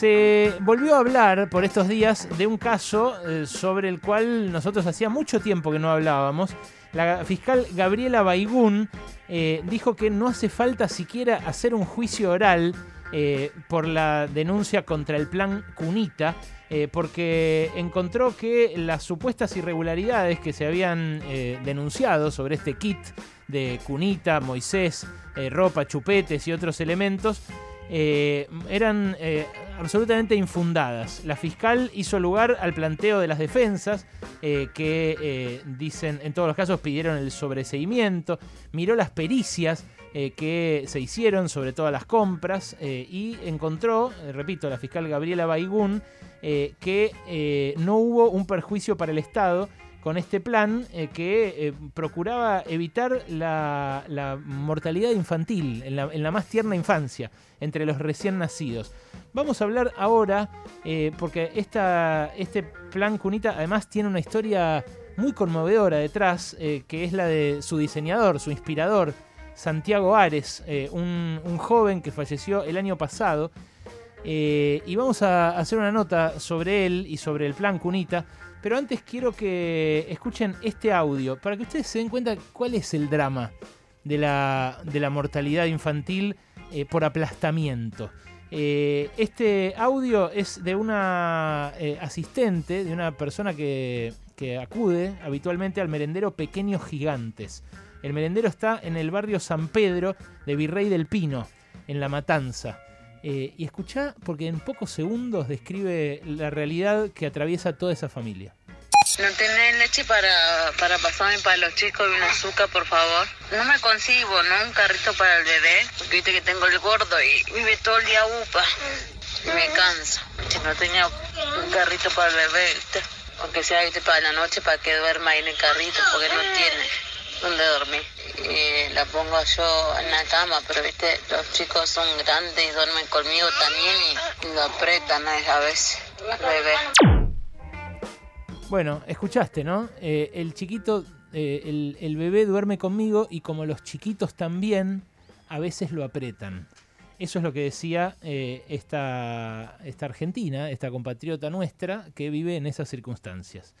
se volvió a hablar por estos días de un caso eh, sobre el cual nosotros hacía mucho tiempo que no hablábamos. La fiscal Gabriela Baigún eh, dijo que no hace falta siquiera hacer un juicio oral eh, por la denuncia contra el plan Cunita, porque encontró que las supuestas irregularidades que se habían denunciado sobre este kit de Cunita, Moisés, ropa, chupetes y otros elementos, eh, eran eh, absolutamente infundadas. La fiscal hizo lugar al planteo de las defensas, eh, que dicen, en todos los casos pidieron el sobreseimiento, miró las pericias que se hicieron sobre todas las compras y encontró, repito, la fiscal Gabriela Baigún, que no hubo un perjuicio para el Estado con este plan eh, que eh, procuraba evitar la, mortalidad infantil en la, más tierna infancia entre los recién nacidos. Vamos a hablar ahora, eh, porque esta, este plan Cunita además tiene una historia muy conmovedora detrás, que es la de su diseñador, su inspirador, Santiago Ares, un, joven que falleció el año pasado. y vamos a hacer una nota sobre él y sobre el plan Cunita pero antes quiero que escuchen este audio para que ustedes se den cuenta cuál es el drama de la, de la mortalidad infantil eh, por aplastamiento. Eh, este audio es de una eh, asistente, de una persona que, que acude habitualmente al merendero Pequeños Gigantes. El merendero está en el barrio San Pedro de Virrey del Pino, en La Matanza. Eh, y escucha porque en pocos segundos describe la realidad que atraviesa toda esa familia. ¿No tenés leche para, para pasarme para los chicos y una azúcar, por favor? No me consigo, ¿no? Un carrito para el bebé. Porque viste que tengo el gordo y vive todo el día upa. Y me canso. Si no tenía un carrito para el bebé. Aunque sea, viste, para la noche, para que duerma ahí en el carrito, porque no tiene donde dormir. Y la pongo yo en la cama, pero viste, los chicos son grandes y duermen conmigo también y lo apretan a veces, bebé. Bueno, escuchaste, ¿no? Eh, el chiquito, eh, el, bebé duerme conmigo y como los chiquitos también, a veces lo apretan. Eso es lo que decía eh, esta, esta argentina, esta compatriota nuestra, que vive en esas circunstancias.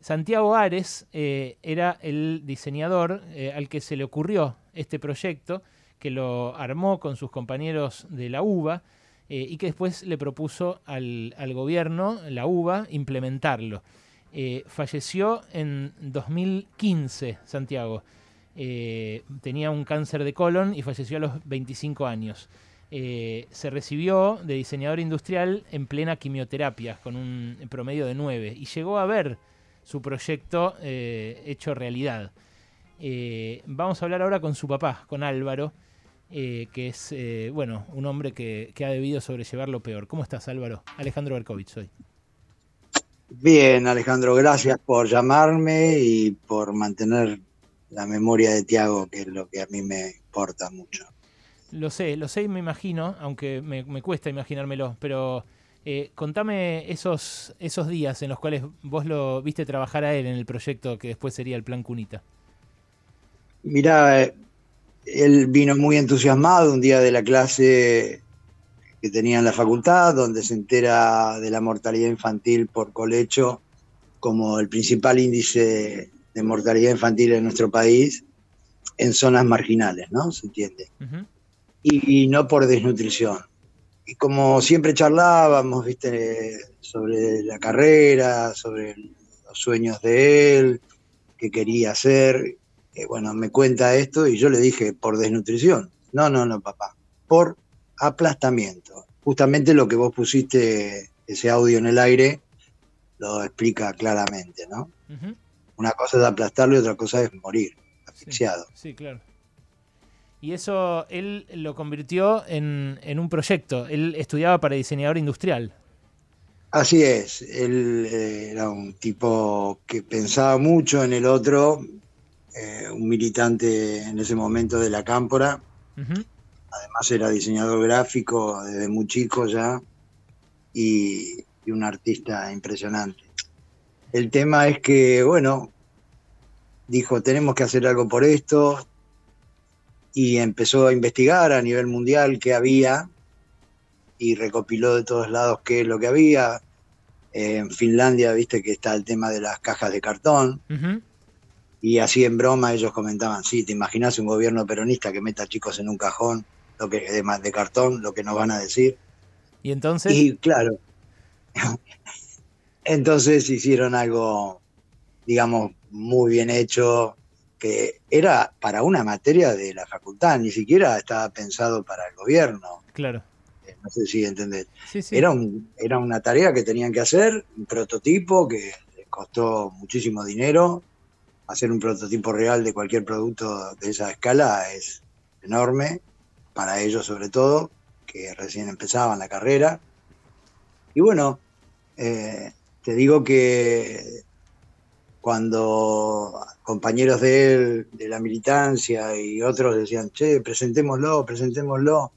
Santiago Ares eh, era el diseñador eh, al que se le ocurrió este proyecto, que lo armó con sus compañeros de la UBA eh, y que después le propuso al, gobierno, la UBA, implementarlo. falleció en 2015, Santiago. tenía un cáncer de colon y falleció a los 25 años. se recibió de diseñador industrial en plena quimioterapia, con un promedio de 9, y llegó a ver su proyecto eh, hecho realidad. Eh, vamos a hablar ahora con su papá, con Álvaro, eh, que es, bueno, un hombre que, ha debido sobrellevar lo peor. ¿Cómo estás, Álvaro? Alejandro Berkovich soy. Bien, Alejandro, gracias por llamarme y por mantener la memoria de Tiago, que es lo que a mí me importa mucho. Lo sé, lo sé y me imagino, aunque me, me cuesta imaginármelo, pero eh, contame esos, esos días en los cuales vos lo viste trabajar a él en el proyecto que después sería el Plan Cunita. Mirá, él vino muy entusiasmado un día de la clase que tenía en la facultad, donde se entera de la mortalidad infantil por colecho como el principal índice de mortalidad infantil en nuestro país en zonas marginales, ¿no? ¿Se entiende? y, no por desnutrición y como siempre charlábamos, viste, sobre la carrera, sobre los sueños de él, qué quería hacer, eh, bueno, me cuenta esto y yo le dije, por desnutrición. No, no, no, papá, por aplastamiento. Justamente lo que vos pusiste, ese audio en el aire, lo explica claramente, ¿no? Una cosa es aplastarlo y otra cosa es morir, asfixiado. sí claro. Y eso él lo convirtió en, un proyecto. Él estudiaba para diseñador industrial. Así es, él eh, era un tipo que pensaba mucho en el otro, eh, un militante en ese momento de la cámpora. Además era diseñador gráfico desde muy chico ya y, y un artista impresionante. El tema es que, bueno, dijo, tenemos que hacer algo por esto, y empezó a investigar a nivel mundial qué había y recopiló de todos lados qué es lo que había. en Finlandia, viste que está el tema de las cajas de cartón. Y así en broma ellos comentaban, sí, te imaginas un gobierno peronista que meta chicos en un cajón, lo que de, de cartón, lo que nos van a decir. Y entonces. Y claro. entonces hicieron algo, digamos, muy bien hecho, que era para una materia de la facultad, ni siquiera estaba pensado para el gobierno. Claro. Eh, no sé si entendés. Era, un, era una tarea que tenían que hacer, un prototipo que les costó muchísimo dinero. Hacer un prototipo real de cualquier producto de esa escala es enorme, para ellos sobre todo, que recién empezaban la carrera. Y bueno, eh, te digo que cuando compañeros de él, de la militancia y otros decían, che, presentémoslo, presentémoslo,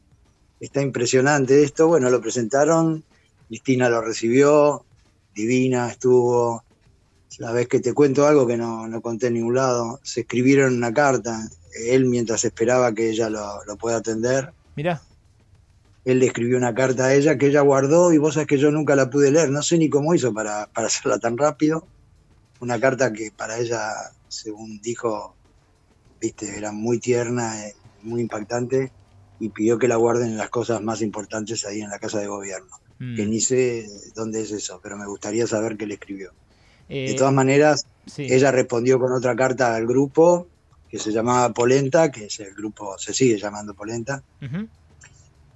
está impresionante esto, bueno, lo presentaron, Cristina lo recibió, divina estuvo, la vez que te cuento algo que no, no conté en ningún lado, se escribieron una carta, él mientras esperaba que ella lo, lo pueda atender. Mirá él le escribió una carta a ella que ella guardó y vos sabés que yo nunca la pude leer, no sé ni cómo hizo para, hacerla tan rápido. Una carta que para ella, según dijo, viste, era muy tierna, eh, muy impactante y pidió que la guarden en las cosas más importantes ahí en la casa de gobierno. Mm. Que ni sé dónde es eso, pero me gustaría saber qué le escribió. de eh, todas maneras, ella respondió con otra carta al grupo que se llamaba Polenta, que es el grupo, se sigue llamando Polenta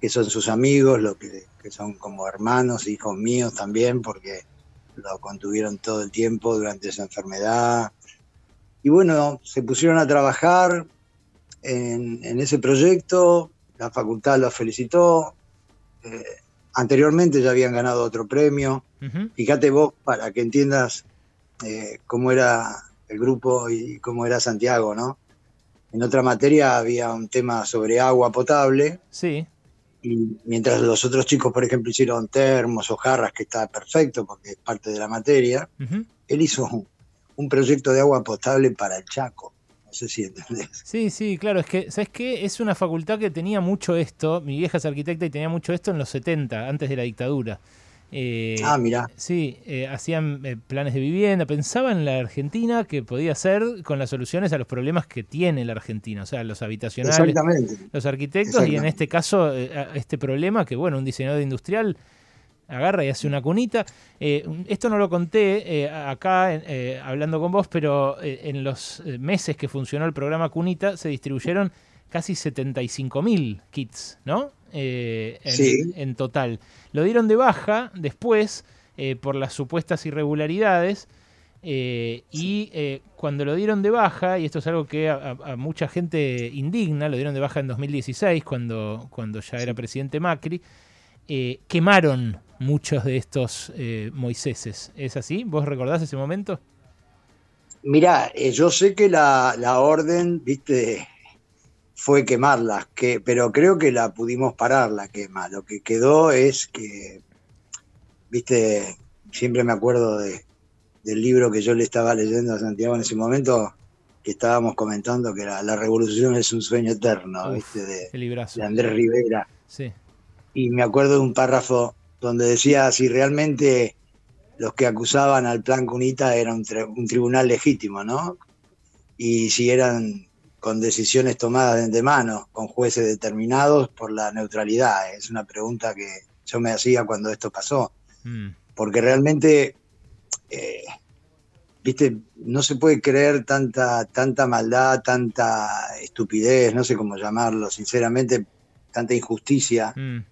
que son sus amigos, lo que, son como hermanos, hijos míos también, porque lo contuvieron todo el tiempo durante esa enfermedad. Y bueno, se pusieron a trabajar en, ese proyecto, la facultad los felicitó. Eh, anteriormente ya habían ganado otro premio. Fíjate vos, para que entiendas eh, cómo era el grupo y cómo era Santiago, ¿no? En otra materia había un tema sobre agua potable. Sí y mientras los otros chicos, por ejemplo, hicieron termos o jarras, que está perfecto porque es parte de la materia, él hizo un, proyecto de agua potable para el Chaco. No sé si entendés. Sí, sí, claro. Es que, ¿sabes qué? Es una facultad que tenía mucho esto. Mi vieja es arquitecta y tenía mucho esto en los 70, antes de la dictadura. Eh, ah, mira. Sí, eh, hacían eh, planes de vivienda, pensaban en la Argentina que podía ser con las soluciones a los problemas que tiene la Argentina, o sea, los habitacionales, los arquitectos y en este caso este problema que, bueno, un diseñador industrial agarra y hace una cunita. esto no lo conté acá hablando con vos, pero en los meses que funcionó el programa Cunita se distribuyeron casi 75.000 kits, ¿no? Eh, en, total. Lo dieron de baja después eh, por las supuestas irregularidades. Eh, y cuando lo dieron de baja, y esto es algo que a, mucha gente indigna, lo dieron de baja en 2016, cuando, cuando ya era presidente Macri, quemaron muchos de estos Moiseses. ¿Es así? ¿Vos recordás ese momento? Mirá, yo sé que la, la orden, viste, fue quemarlas, que, pero creo que la pudimos parar la quema. Lo que quedó es que, viste, siempre me acuerdo de, del libro que yo le estaba leyendo a Santiago en ese momento, que estábamos comentando que era La revolución es un sueño eterno, viste, de, de, Andrés Rivera. Sí. Y me acuerdo de un párrafo donde decía si realmente los que acusaban al plan Cunita era un, un tribunal legítimo, ¿no? Y si eran con decisiones tomadas de antemano, con jueces determinados por la neutralidad. Es una pregunta que yo me hacía cuando esto pasó. Mm. Porque realmente, eh, viste, no se puede creer tanta, tanta maldad, tanta estupidez, no sé cómo llamarlo, sinceramente, tanta injusticia. Mm.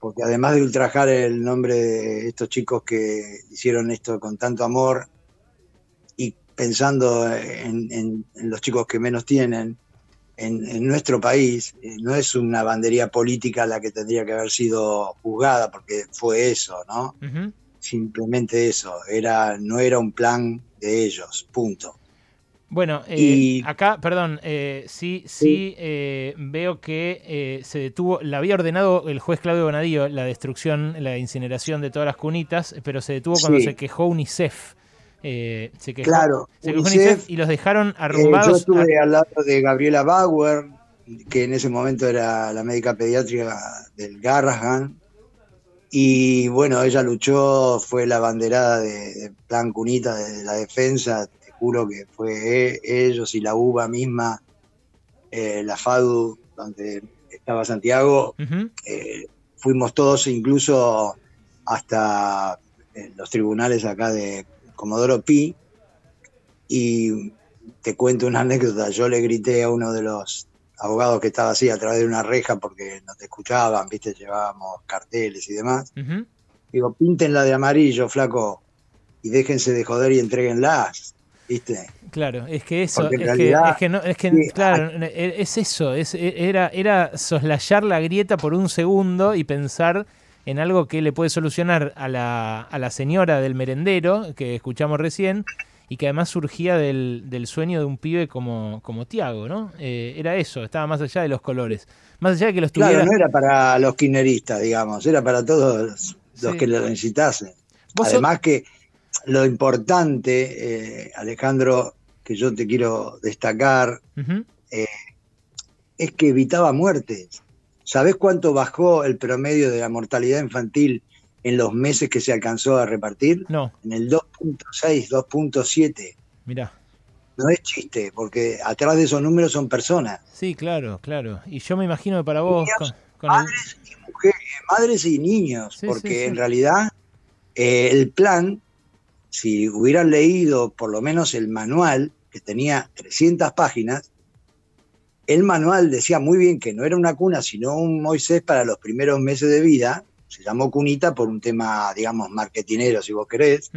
Porque además de ultrajar el nombre de estos chicos que hicieron esto con tanto amor, pensando en, los chicos que menos tienen, en, nuestro país, eh, no es una bandería política la que tendría que haber sido juzgada, porque fue eso, ¿no? Simplemente eso, era, no era un plan de ellos, punto. Bueno, eh, acá, perdón, eh, sí, sí, veo que se detuvo, la había ordenado el juez Claudio Bonadío la destrucción, la incineración de todas las cunitas, pero se detuvo cuando se quejó UNICEF eh, se quejó, claro, y los dejaron arrumbados. Eh, yo estuve al lado de Gabriela Bauer, que en ese momento era la médica pediátrica del Garrahan, Y bueno, ella luchó, fue la banderada de, Plan Cunita de la defensa, te juro que fue e, ellos y la UBA misma, eh, la FADU, donde estaba Santiago, eh, fuimos todos incluso hasta los tribunales acá de Comodoro Pi, y te cuento una anécdota, yo le grité a uno de los abogados que estaba así a través de una reja porque no te escuchaban, viste, llevábamos carteles y demás. Digo, píntenla de amarillo, flaco, y déjense de joder y entreguenlas, viste. Claro, es que eso, es, que, es, que, no, es que, claro, e, es eso, es, e, era, era soslayar la grieta por un segundo y pensar en algo que le puede solucionar a la, a la señora del merendero que escuchamos recién y que además surgía del, del sueño de un pibe como, como Tiago, ¿no? Eh, era eso, estaba más allá de los colores. Más allá de que los tuviera... Claro, no era para los kirchneristas, digamos, era para todos los que lo necesitasen. Además que lo importante, eh, Alejandro, que yo te quiero destacar, eh, es que evitaba muertes. ¿Sabés cuánto bajó el promedio de la mortalidad infantil en los meses que se alcanzó a repartir? No. En el 2.6, 2.7. Mira. No es chiste, porque atrás de esos números son personas. Sí, claro, claro. Y yo me imagino que para vos... madres, y mujeres, madres y niños, porque en realidad eh, el plan, si hubieran leído por lo menos el manual, que tenía 300 páginas, el manual decía muy bien que no era una cuna, sino un Moisés para los primeros meses de vida, se llamó cunita por un tema, digamos, marketinero, si vos querés,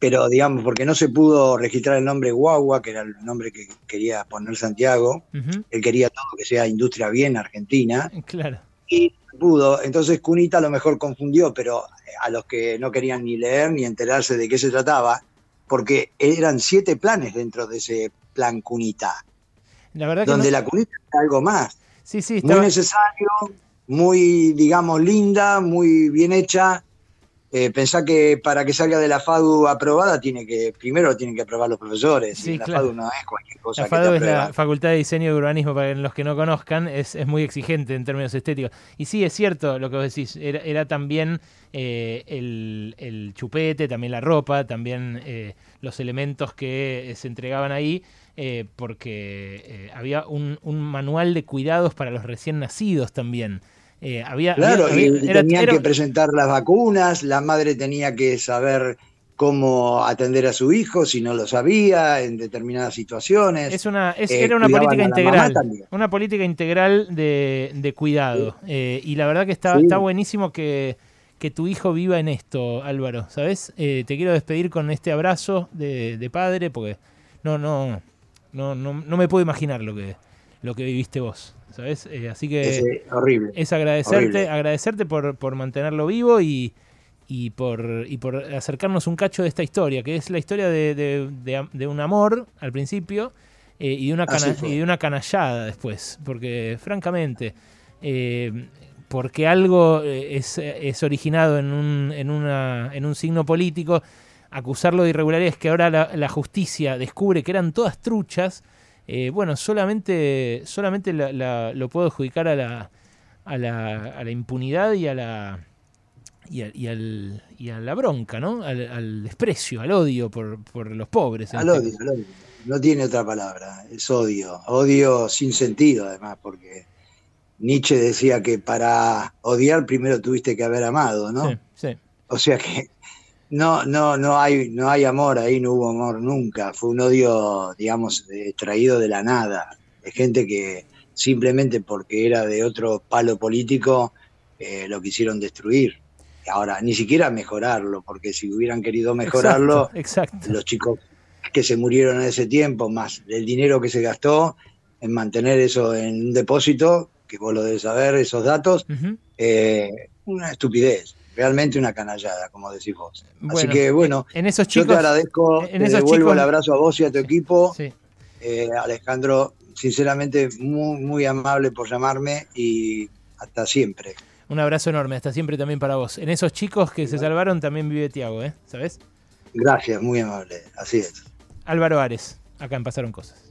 pero digamos, porque no se pudo registrar el nombre Guagua, que era el nombre que quería poner Santiago, él quería todo que sea industria bien argentina, claro. y pudo, entonces cunita a lo mejor confundió, pero a los que no querían ni leer ni enterarse de qué se trataba, porque eran siete planes dentro de ese plan cunita. La verdad donde la cunita era algo más. Sí, sí, Muy necesario, muy, digamos, linda, muy bien hecha. Eh, pensá que para que salga de la FADU aprobada, tiene que primero lo tienen que aprobar los profesores. la FADU no es cualquier cosa. La FADU es la Facultad de Diseño y Urbanismo, para los que no conozcan, es, muy exigente en términos estéticos. Y sí, es cierto lo que vos decís, era, también eh, el, chupete, también la ropa, también eh, los elementos que se entregaban ahí. porque había un, un manual de cuidados para los recién nacidos también. Eh, claro, y tenía que presentar las vacunas, la madre tenía que saber cómo atender a su hijo si no lo sabía en determinadas situaciones. Es una, eh, era una política integral, una política integral de, cuidado. Eh, y la verdad que está, está buenísimo que, tu hijo viva en esto, Álvaro, ¿sabes? te quiero despedir con este abrazo de, padre porque no, no, no, no, no me puedo imaginar lo que, lo que viviste vos. ¿Sabes? Eh, así que es, horrible, es agradecerte, agradecerte por, por mantenerlo vivo y, y, por, y por acercarnos un cacho de esta historia, que es la historia de, de, un amor al principio eh, y, de una y de una canallada después, porque francamente... Eh, porque algo es, es originado en un, en, una, en un signo político, acusarlo de irregularidades que ahora la, la, justicia descubre que eran todas truchas, eh, bueno, solamente, solamente lo puedo adjudicar a la, a la, a la impunidad y a la y a, al, y a la bronca, ¿no? Al, desprecio, al odio por, por los pobres. Al este odio, al odio. No tiene otra palabra, es odio. Odio sin sentido, además, porque Nietzsche decía que para odiar primero tuviste que haber amado, ¿no? Sí, sí. O sea que no, no, no hay, no hay amor ahí, no hubo amor nunca. Fue un odio, digamos, extraído de la nada, de gente que simplemente porque era de otro palo político eh, lo quisieron destruir. Ahora, ni siquiera mejorarlo, porque si hubieran querido mejorarlo, los chicos que se murieron en ese tiempo, más el dinero que se gastó en mantener eso en un depósito, que vos lo debes saber, esos datos, eh, una estupidez realmente una canallada, como decís vos. Así que bueno, en esos chicos, yo te agradezco, en esos devuelvo el abrazo a vos y a tu equipo. Eh, Alejandro, sinceramente muy, muy amable por llamarme y hasta siempre. Un abrazo enorme, hasta siempre también para vos. En esos chicos que se salvaron también vive Tiago, ¿eh? ¿Sabes? Gracias, muy amable, así es. Álvaro Ares, acá en Pasaron Cosas.